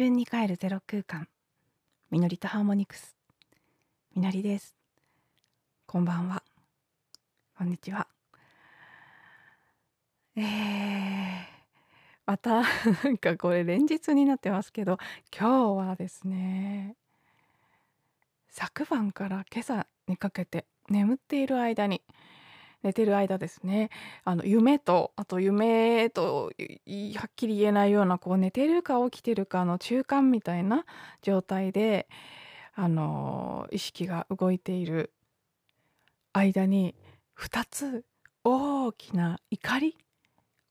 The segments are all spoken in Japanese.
自分に帰るゼロ空間。みのりとハーモニクス。みのりです。こんばんは。こんにちは。えー、また なんかこれ連日になってますけど今日はですね昨晩から今朝にかけて眠っている間に寝てる間ですね。あの夢とあと夢とはっきり言えないようなこう寝てるか起きてるかの中間みたいな状態であの意識が動いている間に2つ大きな怒り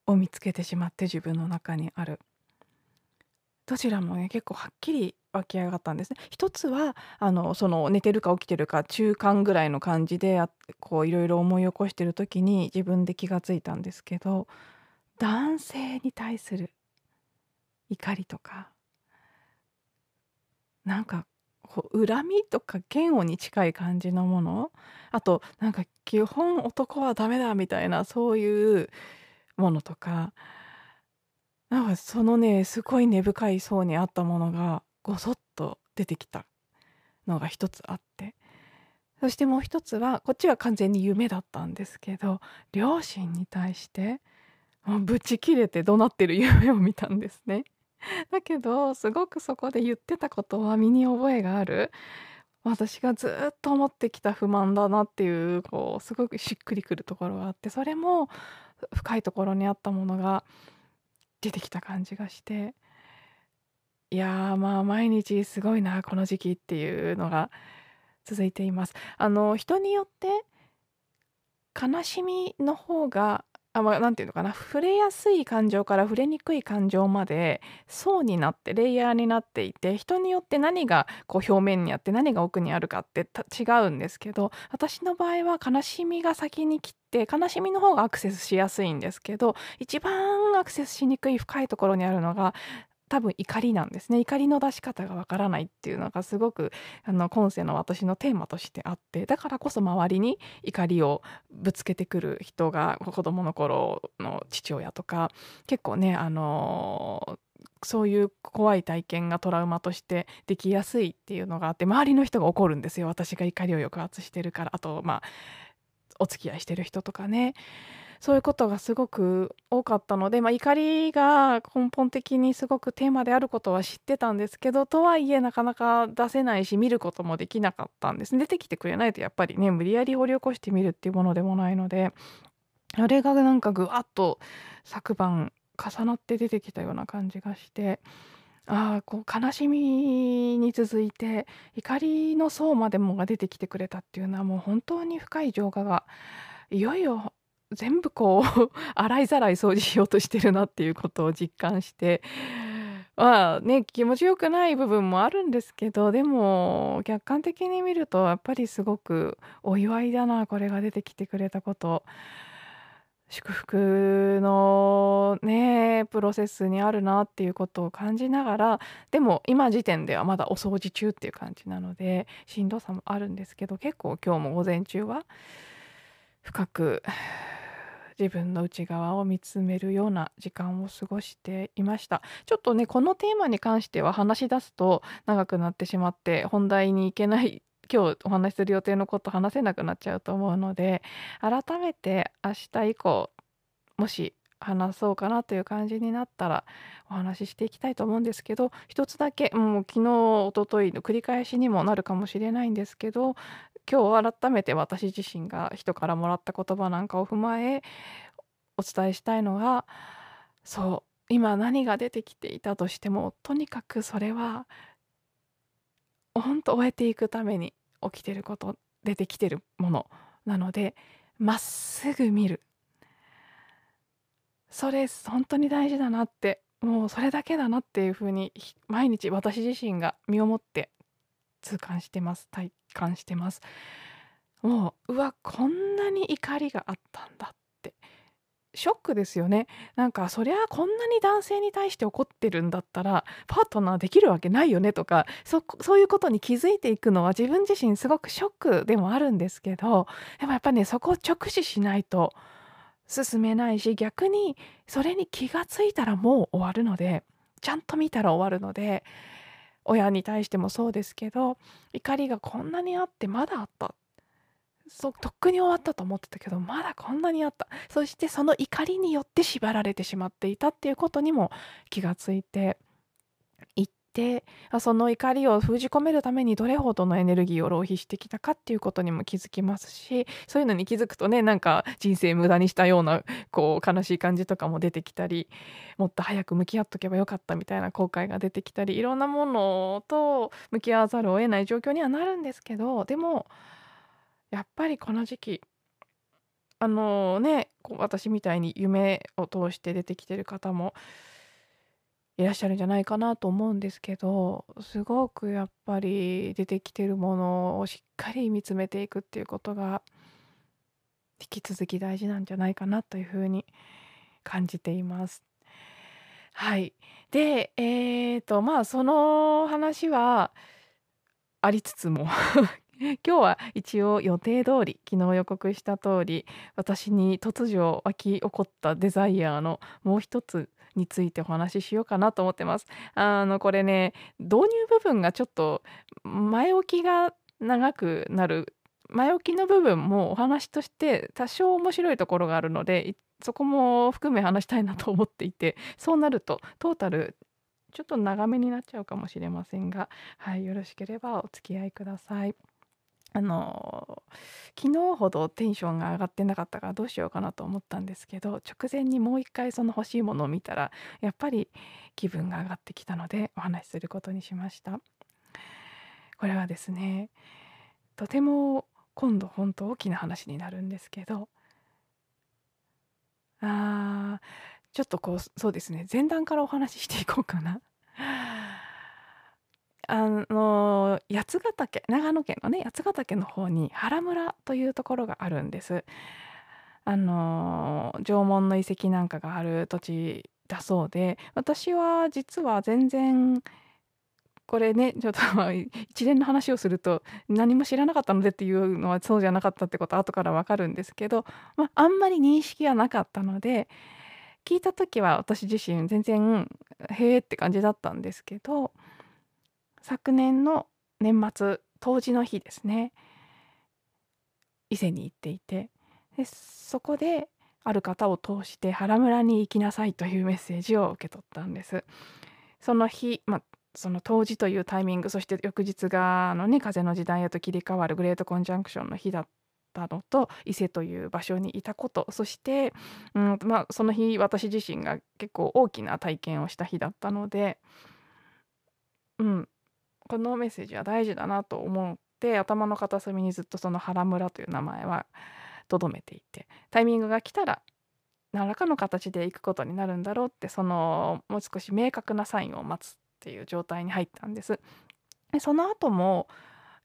を見つけてしまって自分の中にある。どちらもね結構はっきり湧き上がったんですね。一つはあのその寝てるか起きてるか中間ぐらいの感じでこういろいろ思い起こしてる時に自分で気がついたんですけど男性に対する怒りとかなんかこう恨みとか嫌悪に近い感じのものあとなんか基本男はダメだみたいなそういうものとかなんかそのねすごい根深い層にあったものがごそっと出てきたのが一つあって。そしてもう一つはこっちは完全に夢だったんですけど両親に対してもうブチ切れて怒鳴ってる夢を見たんですね。だけどすごくそこで言ってたことは身に覚えがある。私がずっと思ってきた不満だなっていうこうすごくしっくりくるところがあってそれも深いところにあったものが出てきた感じがして。いやまあ毎日すごいなこの時期っていうのが続いています。あの人によって悲しみの方があまあ、なんていうのかな触れやすい感情から触れにくい感情まで層になってレイヤーになっていて人によって何がこう表面にあって何が奥にあるかって違うんですけど私の場合は悲しみが先に来て悲しみの方がアクセスしやすいんですけど一番アクセスしにくい深いところにあるのが多分怒りなんですね。怒りの出し方がわからないっていうのがすごくあの今世の私のテーマとしてあってだからこそ周りに怒りをぶつけてくる人が子供の頃の父親とか結構ねあのそういう怖い体験がトラウマとしてできやすいっていうのがあって周りの人が怒るんですよ。私が怒りを抑圧してるからあとまあお付き合いしてる人とかね。そういうことがすごく多かったので、まあ、怒りが根本的にすごくテーマであることは知ってたんですけどとはいえなかなか出せないし見ることもできなかったんです。出てきてくれないとやっぱりね無理やり掘り起こしてみるっていうものでもないのであれがなんかぐわっと昨晩重なって出てきたような感じがしてああこう悲しみに続いて怒りの層までもが出てきてくれたっていうのはもう本当に深い浄化がいよいよ全部こう 洗いざらい掃除しようとしてるなっていうことを実感して。まあね気持ちよくない部分もあるんですけどでも客観的に見るとやっぱりすごくお祝いだなこれが出てきてくれたこと。祝福のねプロセスにあるなっていうことを感じながらでも今時点ではまだお掃除中っていう感じなのでしんどさもあるんですけど結構今日も午前中は深く自分の内側を見つめるような時間を過ごしていました。ちょっとねこのテーマに関しては話し出すと長くなってしまって本題に行けない今日お話しする予定のこと話せなくなっちゃうと思うので改めて明日以降もし話そうかなという感じになったらお話ししていきたいと思うんですけど一つだけもう昨日おとといの繰り返しにもなるかもしれないんですけど今日改めて私自身が人からもらった言葉なんかを踏まえお伝えしたいのがそう今何が出てきていたとしてもとにかくそれは本当終えていくために起きてること出てきてるものなのでまっすぐ見る。それ本当に大事だなってもうそれだけだなっていうふうに毎日私自身が身をもって痛感してます。体感してます。もううわこんなに怒りがあったんだって。ショックですよね。なんかそりゃこんなに男性に対して怒ってるんだったらパートナーできるわけないよねとかそそういうことに気づいていくのは自分自身すごくショックでもあるんですけどでもやっぱねそこを直視しないと進めないし逆にそれに気がついたらもう終わるのでちゃんと見たら終わるので親に対してもそうですけど怒りがこんなにあってまだあった。そとっくに終わったと思ってたけどまだこんなにあった。そしてその怒りによって縛られてしまっていたっていうことにも気がついていってその怒りを封じ込めるためにどれほどのエネルギーを浪費してきたかっていうことにも気づきますしそういうのに気づくとねなんか人生無駄にしたようなこう悲しい感じとかも出てきたりもっと早く向き合っとけばよかったみたいな後悔が出てきたりいろんなものと向き合わざるを得ない状況にはなるんですけどでもやっぱりこの時期あのね私みたいに夢を通して出てきてる方もいらっしゃるんじゃないかなと思うんですけどすごくやっぱり出てきてるものをしっかり見つめていくっていうことが引き続き大事なんじゃないかなというふうに感じています。はい、でえーとまあその話はありつつも 今日は一応予定通り昨日予告した通り私に突如湧き起こったデザイヤーのもう一つについてお話ししようかなと思ってます。あのこれね導入部分がちょっと前置きが長くなる前置きの部分もお話として多少面白いところがあるのでそこも含め話したいなと思っていてそうなるとトータルちょっと長めになっちゃうかもしれませんが、はい、よろしければお付き合いください。あの昨日ほどテンションが上がってなかったからどうしようかなと思ったんですけど直前にもう一回その欲しいものを見たらやっぱり気分が上がってきたのでお話しすることにしました。これはですねとても今度本当大きな話になるんですけどあーちょっとこうそうですね前段からお話ししていこうかな。あの八ヶ岳長野県のね八ヶ岳の方に原村というところがあるんです。あの縄文の遺跡なんかがある土地だそうで私は実は全然これねちょっと 一連の話をすると何も知らなかったのでっていうのはそうじゃなかったってことは後からわかるんですけど、まあ、んまり認識はなかったので聞いた時は私自身全然へえって感じだったんですけど昨年の年末冬至の日ですね。伊勢に行っていてでそこである方を通して原村に行きなさいというメッセージを受け取ったんです。その日、まあ、その冬至というタイミングそして翌日があのね風の時代へと切り替わるグレートコンジャンクションの日だったのと伊勢という場所にいたことそして、うんまあ、その日私自身が結構大きな体験をした日だったので、うん、このメッセージは大事だなと思って頭の片隅にずっとその原村という名前はとどめていてタイミングが来たら何らかの形で行くことになるんだろうってそのもう少し明確なサインを待つっていう状態に入ったんです。でその後も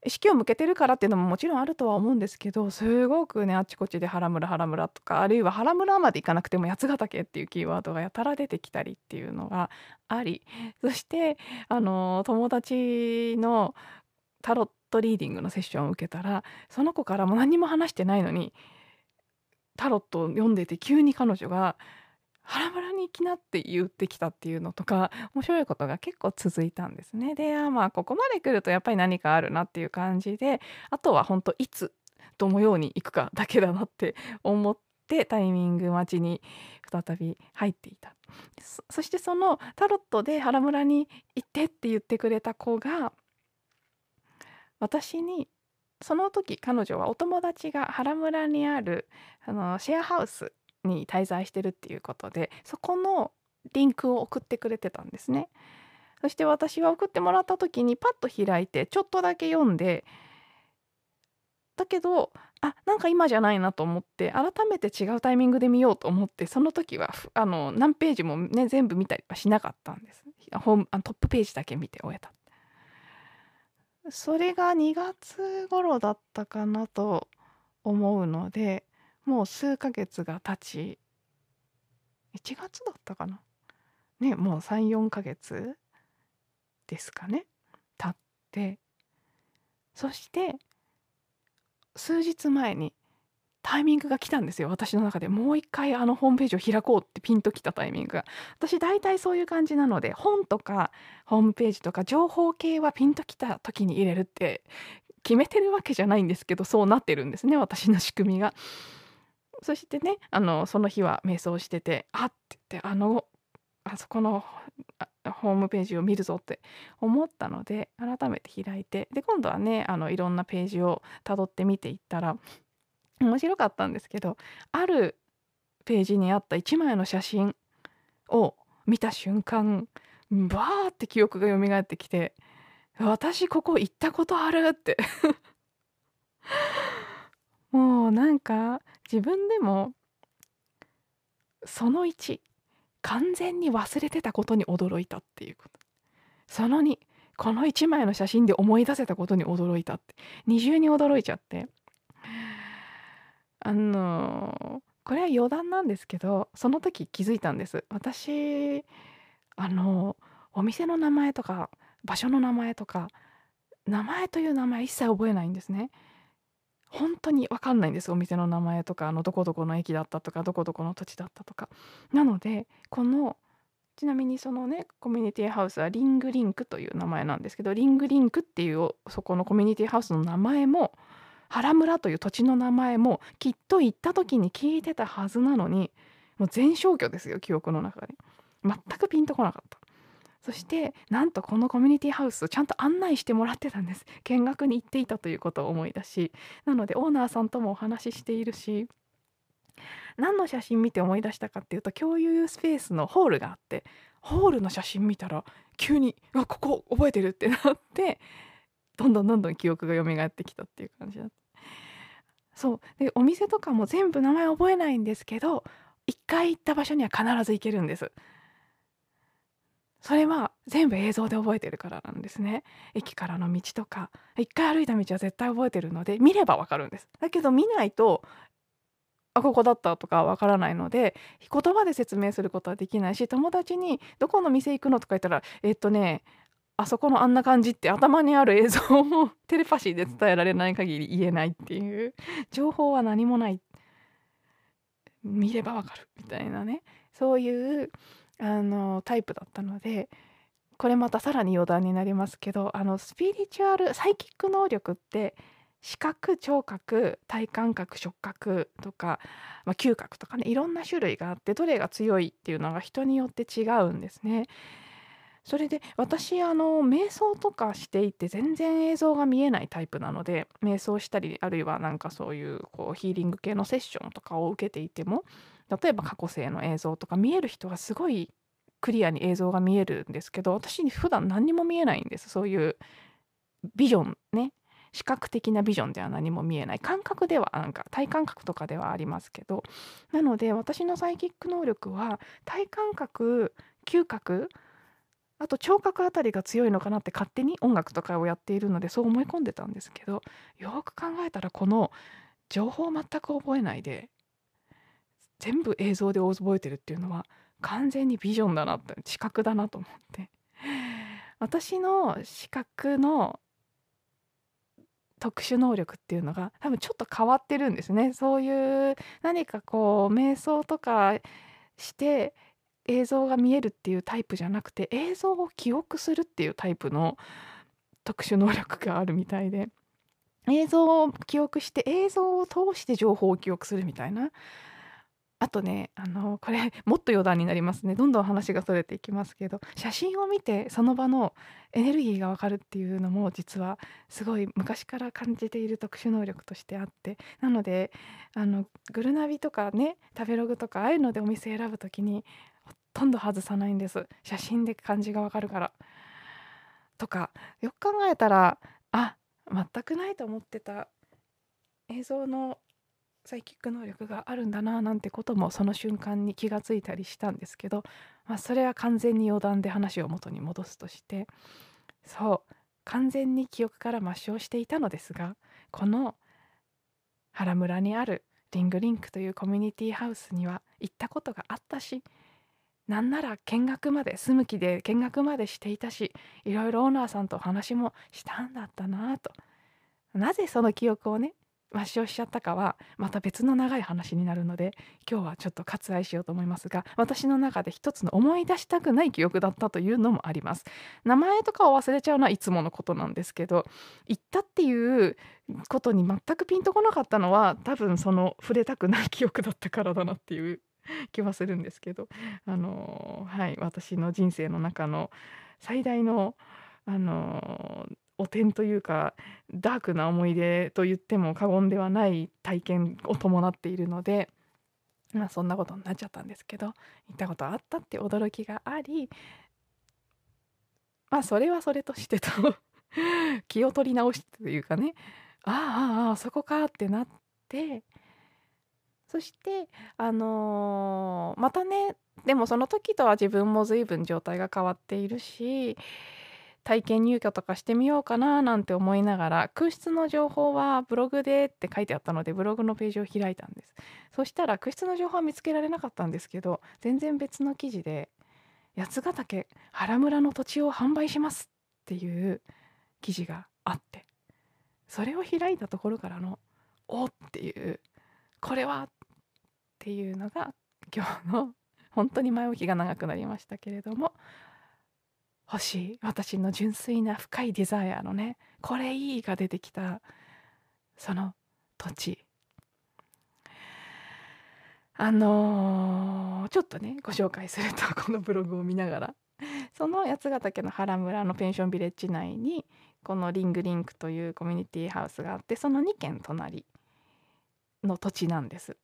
意識を向けてるからっていうのももちろんあるとは思うんですけどすごくねあちこちで原村原村とかあるいは原村まで行かなくても八ヶ岳っていうキーワードがやたら出てきたりっていうのがありそしてあの友達のタロットリーディングのセッションを受けたらその子からも何も話してないのにタロットを読んでて急に彼女がハラバラに行きなって言ってきたっていうのとか面白いことが結構続いたんですね。でまあここまで来るとやっぱり何かあるなっていう感じであとは本当いつどのように行くかだけだなって思ってタイミング待ちに再び入っていたそしてそのタロットで原村に行ってって言ってくれた子が私にその時彼女はお友達が原村にあるあのシェアハウスに滞在してるっていうことでそこのリンクを送ってくれてたんですね。そして私は送ってもらった時にパッと開いてちょっとだけ読んでだけどあなんか今じゃないなと思って改めて違うタイミングで見ようと思ってその時はあの何ページもね全部見たりはしなかったんですホームあトップページだけ見て終えたそれが2月頃だったかなと思うのでもう数ヶ月が経ち1月だったかな？ねもう34ヶ月ですかね。経ってそして数日前にタイミングが来たんですよ。私の中で。もう一回あのホームページを開こうってピンときたタイミングが。私大体そういう感じなので本とかホームページとか情報系はピンときた時に入れるって決めてるわけじゃないんですけどそうなってるんですね私の仕組みが。そしてねあのその日は瞑想しててあって言ってあのあそこのホームページを見るぞって思ったので改めて開いてで今度はねあのいろんなページをたどって見ていったら面白かったんですけどあるページにあった1枚の写真を見た瞬間バーって記憶が蘇ってきて私ここ行ったことあるって。もうなんか自分でもその1完全に忘れてたことに驚いたっていうこと。その2この1枚の写真で思い出せたことに驚いたって。二重に驚いちゃって。あのこれは余談なんですけどその時気づいたんです。私あのお店の名前とか場所の名前とか名前という名前一切覚えないんですね。本当に分かんないんです。お店の名前とかあのどこどこの駅だったとかどこどこの土地だったとか。なのでこのちなみにそのねコミュニティハウスはリングリンクという名前なんですけどリングリンクっていうそこのコミュニティハウスの名前も原村という土地の名前もきっと行った時に聞いてたはずなのにもう全消去ですよ記憶の中で。全くピンとこなかった。そしてなんとこのコミュニティハウスをちゃんと案内してもらってたんです見学に行っていたということを思い出しなのでオーナーさんともお話ししているし何の写真見て思い出したかっていうと共有スペースのホールがあってホールの写真見たら急に「あここ覚えてる」ってなってどんどんどんどん記憶が蘇ってきたっていう感じだ。そうでお店とかも全部名前覚えないんですけど一回行った場所には必ず行けるんです。それは全部映像で覚えてるからなんですね。駅からの道とか。一回歩いた道は絶対覚えてるので見ればわかるんです。だけど見ないとあここだったとかわからないので言葉で説明することはできないし友達に「どこの店行くの?」とか言ったら「えっとねあそこのあんな感じって頭にある映像をテレパシーで伝えられない限り言えないっていう。情報は何もない。見ればわかる。みたいなね。そういうあのタイプだったのでこれまたさらに余談になりますけどあのスピリチュアルサイキック能力って視覚聴覚体感覚触覚とか、まあ、嗅覚とかねいろんな種類があってどれが強いっていうのが人によって違うんですね。それで私あの瞑想とかしていて全然映像が見えないタイプなので瞑想したりあるいはなんかそういうこうヒーリング系のセッションとかを受けていても例えば過去性の映像とか見える人がすごいクリアに映像が見えるんですけど私に普段何にも見えないんです。そういうビジョンね。視覚的なビジョンでは何も見えない。感覚ではなんか体感覚とかではありますけど。なので私のサイキック能力は体感覚嗅覚あと聴覚あたりが強いのかなって勝手に音楽とかをやっているのでそう思い込んでたんですけどよく考えたらこの情報を全く覚えないで全部映像で覚えてるっていうのは完全にビジョンだなって視覚だなと思って。私の視覚の特殊能力っていうのが多分ちょっと変わってるんですね。そういう何かこう瞑想とかして映像が見えるっていうタイプじゃなくて映像を記憶するっていうタイプの特殊能力があるみたいで。映像を記憶して映像を通して情報を記憶するみたいな。あとねあのこれ もっと余談になりますねどんどん話がそれていきますけど写真を見てその場のエネルギーがわかるっていうのも実はすごい昔から感じている特殊能力としてあってなのであのグルナビとかね食べログとかああいうのでお店選ぶ時にほとんど外さないんです写真で感じがわかるから。とかよく考えたらあ全くないと思ってた映像のサイキック能力があるんだななんてこともその瞬間に気がついたりしたんですけど、まあ、それは完全に余談で話を元に戻すとしてそう完全に記憶から抹消していたのですがこの原村にあるリングリンクというコミュニティハウスには行ったことがあったしなんなら見学まで住む気で見学までしていたしいろいろオーナーさんとお話もしたんだったなと。なぜその記憶をね抹消しちゃったかはまた別の長い話になるので今日はちょっと割愛しようと思いますが私の中で一つの思い出したくない記憶だったというのもあります。名前とかを忘れちゃうのはいつものことなんですけど行ったっていうことに全くピンとこなかったのは多分その触れたくない記憶だったからだなっていう気はするんですけど。あのはい私の人生の中の最大のあの汚点というかダークな思い出と言っても過言ではない体験を伴っているので、まあ、そんなことになっちゃったんですけど行ったことあったって驚きがありまあそれはそれとしてと 気を取り直してというかねああああそこかってなってそしてあのー、またねでもその時とは自分も随分状態が変わっているし体験入居とかしてみようかななんて思いながら空室の情報はブログでって書いてあったのでブログのページを開いたんです。そしたら空室の情報は見つけられなかったんですけど全然別の記事で八ヶ岳原村の土地を販売しますっていう記事があってそれを開いたところからのおっていうこれはっていうのが今日の本当に前置きが長くなりましたけれども欲しい私の純粋な深いデザイアのねこれいいが出てきたその土地。あのー、ちょっとねご紹介すると このブログを見ながら。その八ヶ岳の原村のペンションビレッジ内にこのリングリンクというコミュニティハウスがあってその2軒隣の土地なんです。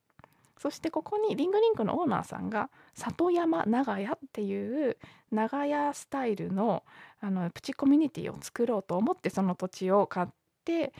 そしてここにリングリンクのオーナーさんが里山長屋っていう長屋スタイルのあのプチコミュニティを作ろうと思ってその土地を買って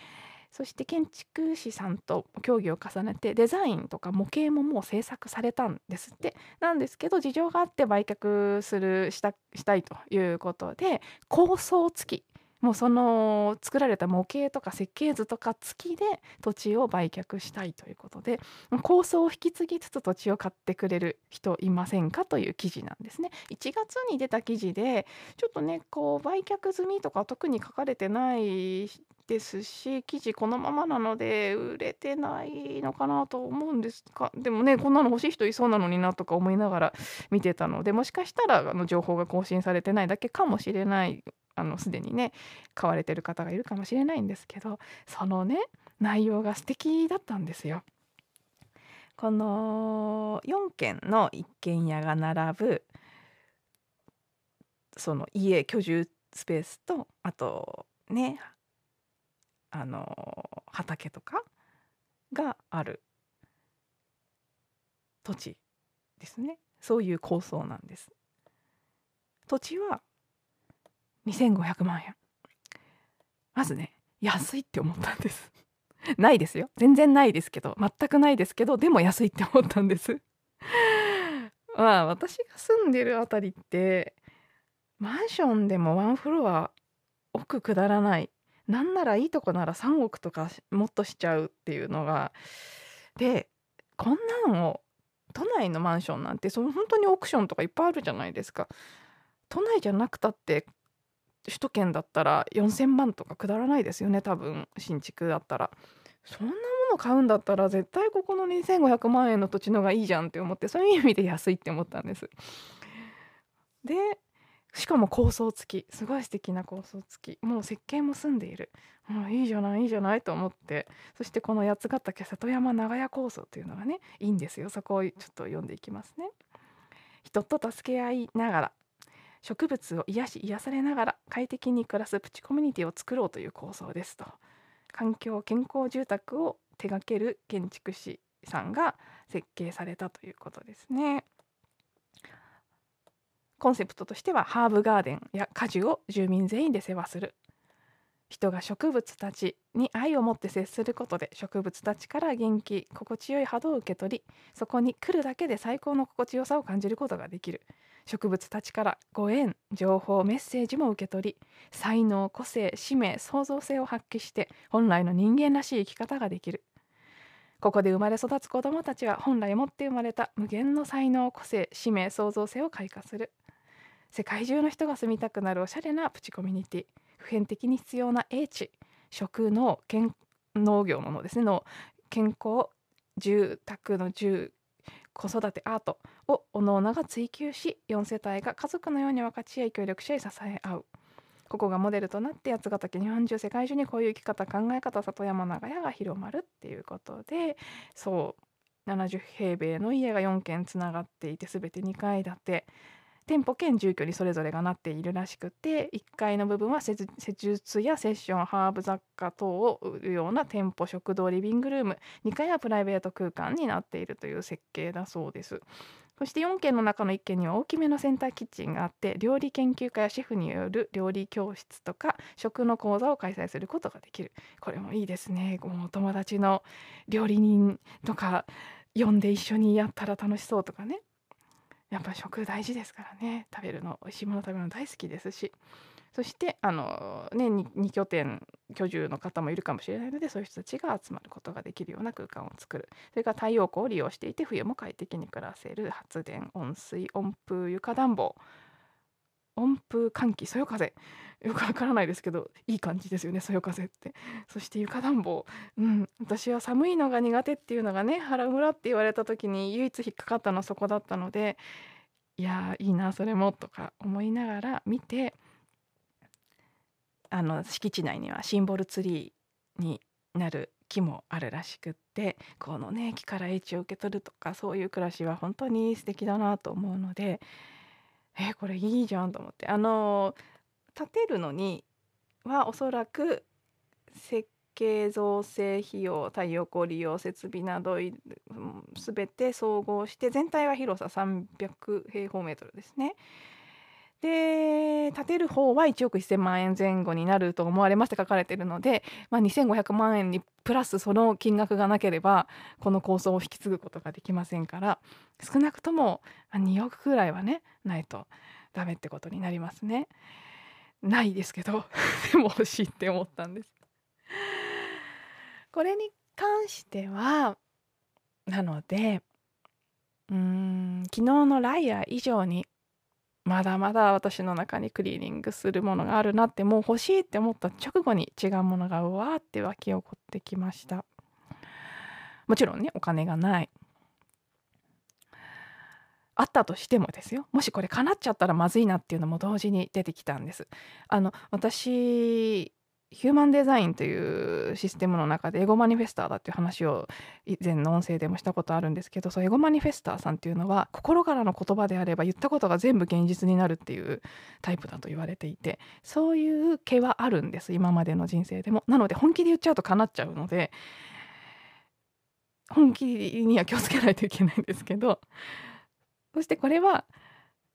そして建築士さんと協議を重ねてデザインとか模型ももう制作されたんですって。なんですけど事情があって売却するしたしたいということで構想付きもうその作られた模型とか設計図とか付きで土地を売却したいということで構想を引き継ぎつつ土地を買ってくれる人いませんかという記事なんですね。1月に出た記事でちょっとねこう売却済みとか特に書かれてないですし記事このままなので売れてないのかなと思うんですかでもねこんなの欲しい人いそうなのになとか思いながら見てたのでもしかしたらあの情報が更新されてないだけかもしれないあのすでにね買われてる方がいるかもしれないんですけどそのね内容が素敵だったんですよ。この4軒の一軒家が並ぶその家居住スペースとあとねあの畑とかがある土地ですねそういう構想なんです土地は2500万円。まずね安いって思ったんです。ないですよ。全然ないですけど全くないですけどでも安いって思ったんです。まあ私が住んでるあたりってマンションでもワンフロア奥下らない。なんならいいとこなら3億とかもっとしちゃうっていうのが。でこんなのを都内のマンションなんてその本当にオークションとかいっぱいあるじゃないですか。都内じゃなくたって首都圏だったら4,000万とかくだらないですよね多分新築だったら。そんなもの買うんだったら絶対ここの2,500万円の土地のがいいじゃんって思ってそういう意味で安いって思ったんです。でしかも構想付き。すごい素敵な構想付き。もう設計も済んでいる。もういいじゃないいいじゃないと思って。そしてこの八ヶ岳里山長屋構想というのがねいいんですよ。そこをちょっと読んでいきますね。人と助け合いながら。植物を癒し癒されながら快適に暮らすプチコミュニティを作ろうという構想ですと。環境健康住宅を手掛ける建築士さんが設計されたということですね。コンセプトとしてはハーブガーデン。や果樹を住民全員で世話する。人が植物たちに愛を持って接することで植物たちから元気心地よい波動を受け取りそこに来るだけで最高の心地よさを感じることができる。植物たちからご縁情報メッセージも受け取り才能個性使命創造性を発揮して本来の人間らしい生き方ができる。ここで生まれ育つ子どもたちは本来持って生まれた無限の才能個性使命創造性を開花する。世界中の人が住みたくなるおしゃれなプチコミュニティ普遍的に必要な英知食農健農業ののですね。の健康住宅の住子育てアートをおのおのが追求し4世帯が家族のように分かち合い協力し合い支え合う。ここがモデルとなって八ヶ岳日本中世界中にこういう生き方考え方里山長屋が広まるっていうことでそう70平米の家が4軒つながっていて全て2階建て。店舗兼住居にそれぞれがなっているらしくて1階の部分は施術やセッションハーブ雑貨等を売るような店舗食堂リビングルーム2階はプライベート空間になっているという設計だそうです。そして4軒の中の1軒には大きめのセンターキッチンがあって料理研究家やシェフによる料理教室とか食の講座を開催することができる。これもいいですね。もう友達の料理人とか呼んで一緒にやったら楽しそうとかね。やっぱ食大事ですからね。食べるの美味しいもの食べるの大好きですし。そしてあの、ね、2, 拠点居住の方もいるかもしれないのでそういう人たちが集まることができるような空間を作る。それから太陽光を利用していて冬も快適に暮らせる発電温水温風床暖房。温風換気そよ風。よくわからないですけどいい感じですよねそよ風って。そして床暖房。うん。私は寒いのが苦手っていうのがね腹村って言われた時に唯一引っかかったのはそこだったのでいやいいなそれもとか思いながら見てあの敷地内にはシンボルツリーになる木もあるらしくってこのね木から英知を受け取るとかそういう暮らしは本当に素敵だなと思うのでえこれいいじゃんと思ってあの建てるのにはおそらく設計造成費用太陽光利用設備など全て総合して全体は広さ300平方メートルですね。で建てる方は1億1000万円前後になると思われますって書かれているので、まあ、2500万円にプラスその金額がなければこの構想を引き継ぐことができませんから少なくとも2億くらいはねないとダメってことになりますね。ないですけど でも欲しいって思ったんです。これに関してはなのでうーん昨日のライアー以上にまだまだ私の中にクリーニングするものがあるなってもう欲しいって思った直後に違うものがうわーって湧き起こってきました。もちろんねお金がない。あったとしてもですよ。もしこれ叶っちゃったらまずいなっていうのも同時に出てきたんです。あの私ヒューマンデザインというシステムの中でエゴマニフェスターだっていう話を以前の音声でもしたことあるんですけどそうエゴマニフェスターさんっていうのは心からの言葉であれば言ったことが全部現実になるっていうタイプだと言われていてそういう毛はあるんです今までの人生でも。なので本気で言っちゃうと叶っちゃうので本気には気をつけないといけないんですけどそしてこれは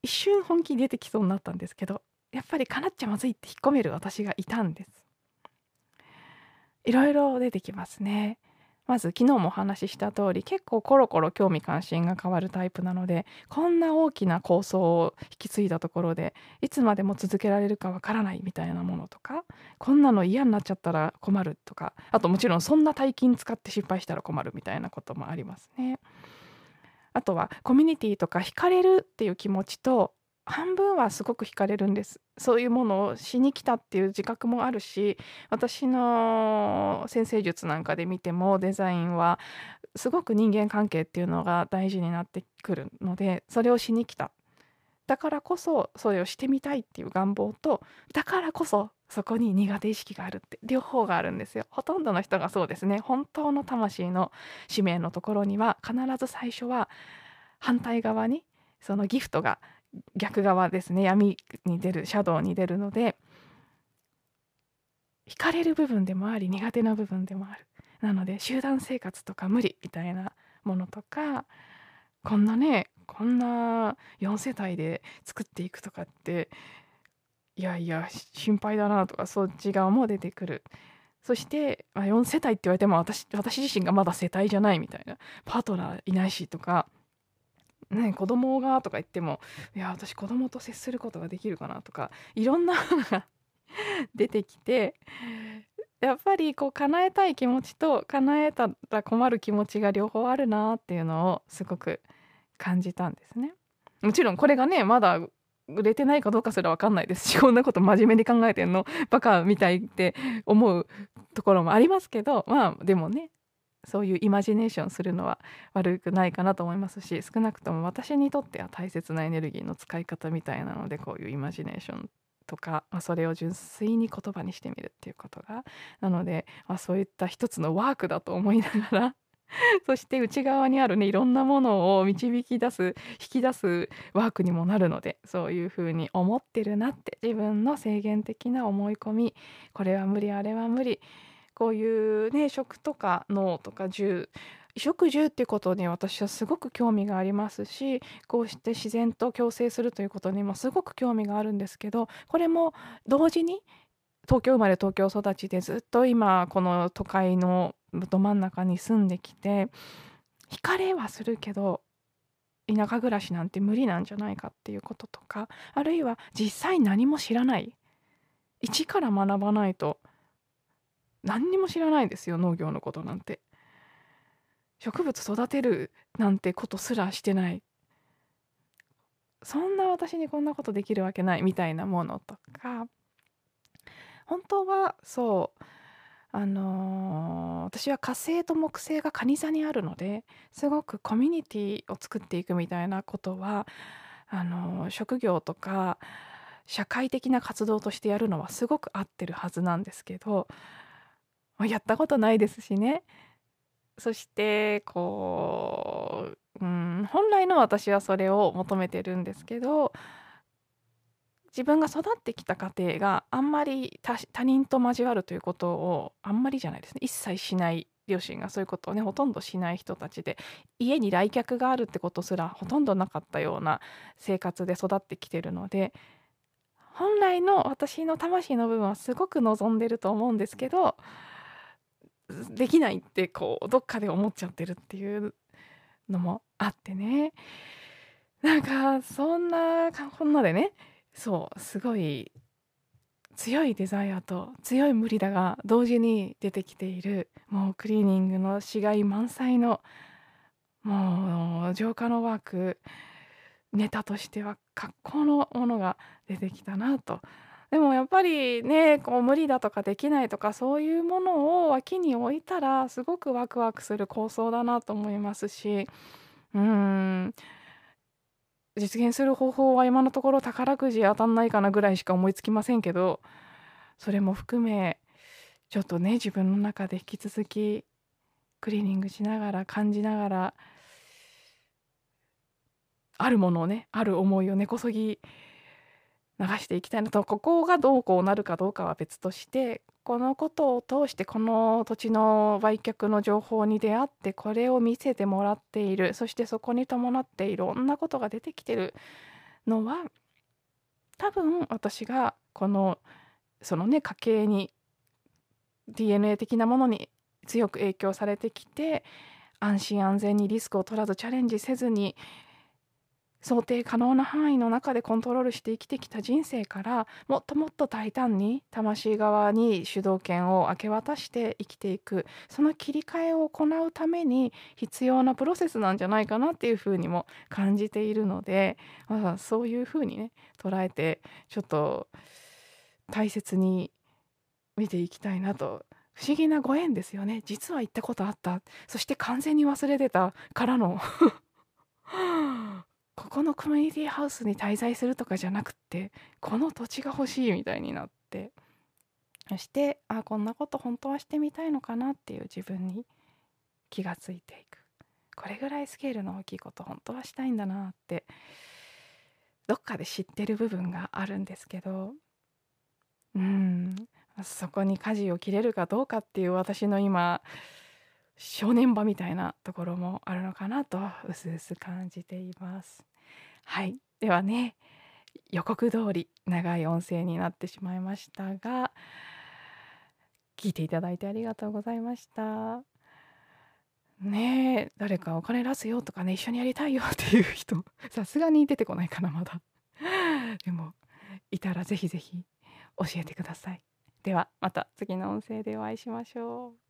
一瞬本気出てきそうになったんですけどやっぱり叶っちゃまずいって引っ込める私がいたんです。いろいろ出てきますね。まず昨日もお話しした通り結構コロコロ興味関心が変わるタイプなのでこんな大きな構想を引き継いだところでいつまでも続けられるかわからないみたいなものとかこんなの嫌になっちゃったら困るとかあともちろんそんな大金使って失敗したら困るみたいなこともありますね。あとはコミュニティとか惹かれるっていう気持ちと半分はすごく惹かれるんです。そういうものをしに来たっていう自覚もあるし私の先生術なんかで見てもデザインはすごく人間関係っていうのが大事になってくるのでそれをしに来た。だからこそそれをしてみたいっていう願望とだからこそそこに苦手意識があるって両方があるんですよ。ほとんどの人がそうですね。本当の魂の使命のところには必ず最初は反対側にそのギフトが逆側ですね。闇に出るシャドウに出るので惹かれる部分でもあり苦手な部分でもある。なので集団生活とか無理みたいなものとかこんなねこんな4世帯で作っていくとかっていやいや心配だなとかそっち側も出てくる。そして、まあ、4世帯って言われても私私自身がまだ世帯じゃないみたいな。パートナーいないしとかね、子供がとか言ってもいや私子供と接することができるかなとかいろんなものが 出てきてやっぱりこう叶えたい気持ちと叶えたら困る気持ちが両方あるなっていうのをすごく感じたんですね。もちろんこれがねまだ売れてないかどうかすら分かんないですしこんなこと真面目に考えてんのバカみたいって思うところもありますけどまあでもねそういうイマジネーションするのは悪くないかなと思いますし少なくとも私にとっては大切なエネルギーの使い方みたいなのでこういうイマジネーションとか、まあ、それを純粋に言葉にしてみるっていうことがなので、まあ、そういった一つのワークだと思いながら そして内側にあるねいろんなものを導き出す引き出すワークにもなるのでそういうふうに思ってるなって自分の制限的な思い込みこれは無理あれは無理こういうね食とか脳とか銃食住っていうことに私はすごく興味がありますしこうして自然と共生するということにもすごく興味があるんですけどこれも同時に東京生まれ東京育ちでずっと今この都会のど真ん中に住んできて惹かれはするけど田舎暮らしなんて無理なんじゃないかっていうこととかあるいは実際何も知らない。一から学ばないと何にも知らないですよ農業のことなんて。植物育てるなんてことすらしてない。そんな私にこんなことできるわけないみたいなものとか。本当はそうあのー、私は火星と木星が蟹座にあるのですごくコミュニティを作っていくみたいなことはあのー、職業とか社会的な活動としてやるのはすごく合ってるはずなんですけどやったことないですしね。そしてこう、うん、本来の私はそれを求めてるんですけど自分が育ってきた家庭があんまり他人と交わるということをあんまりじゃないですね。一切しない両親がそういうことをねほとんどしない人たちで家に来客があるってことすらほとんどなかったような生活で育ってきてるので本来の私の魂の部分はすごく望んでると思うんですけどできないってこうどっかで思っちゃってるっていうのもあってね。なんかそんなこんなでねそうすごい強いデザイアと強い無理だが同時に出てきているもうクリーニングの死骸満載のもう浄化のワークネタとしては格好のものが出てきたなとでもやっぱりねこう無理だとかできないとかそういうものを脇に置いたらすごくワクワクする構想だなと思いますしうん。実現する方法は今のところ宝くじ当たんないかなぐらいしか思いつきませんけどそれも含めちょっとね自分の中で引き続きクリーニングしながら感じながらあるものをねある思いを根こそぎ流していきたいなと。ここがどうこうなるかどうかは別としてこのことを通してこの土地の売却の情報に出会ってこれを見せてもらっている。そしてそこに伴っていろんなことが出てきてるのは多分私がこのそのね家計に DNA 的なものに強く影響されてきて安心安全にリスクを取らずチャレンジせずに想定可能な範囲の中でコントロールして生きてきた人生からもっともっと大胆に魂側に主導権を明け渡して生きていく。その切り替えを行うために必要なプロセスなんじゃないかなっていうふうにも感じているので、まあ、そういうふうにね捉えてちょっと大切に見ていきたいなと。不思議なご縁ですよね。実は行ったことあった。そして完全に忘れてたからの。このコミュニティハウスに滞在するとかじゃなくってこの土地が欲しいみたいになってそしてあこんなこと本当はしてみたいのかなっていう自分に気がついていくこれぐらいスケールの大きいこと本当はしたいんだなってどっかで知ってる部分があるんですけどうんそこに舵を切れるかどうかっていう私の今正念場みたいなところもあるのかなとうすうす感じています。はいではね予告通り長い音声になってしまいましたが聞いていただいてありがとうございました。ねえ誰かお金出すよとかね一緒にやりたいよっていう人さすがに出てこないかなまだ。でもいたらぜひぜひ教えてください。ではまた次の音声でお会いしましょう。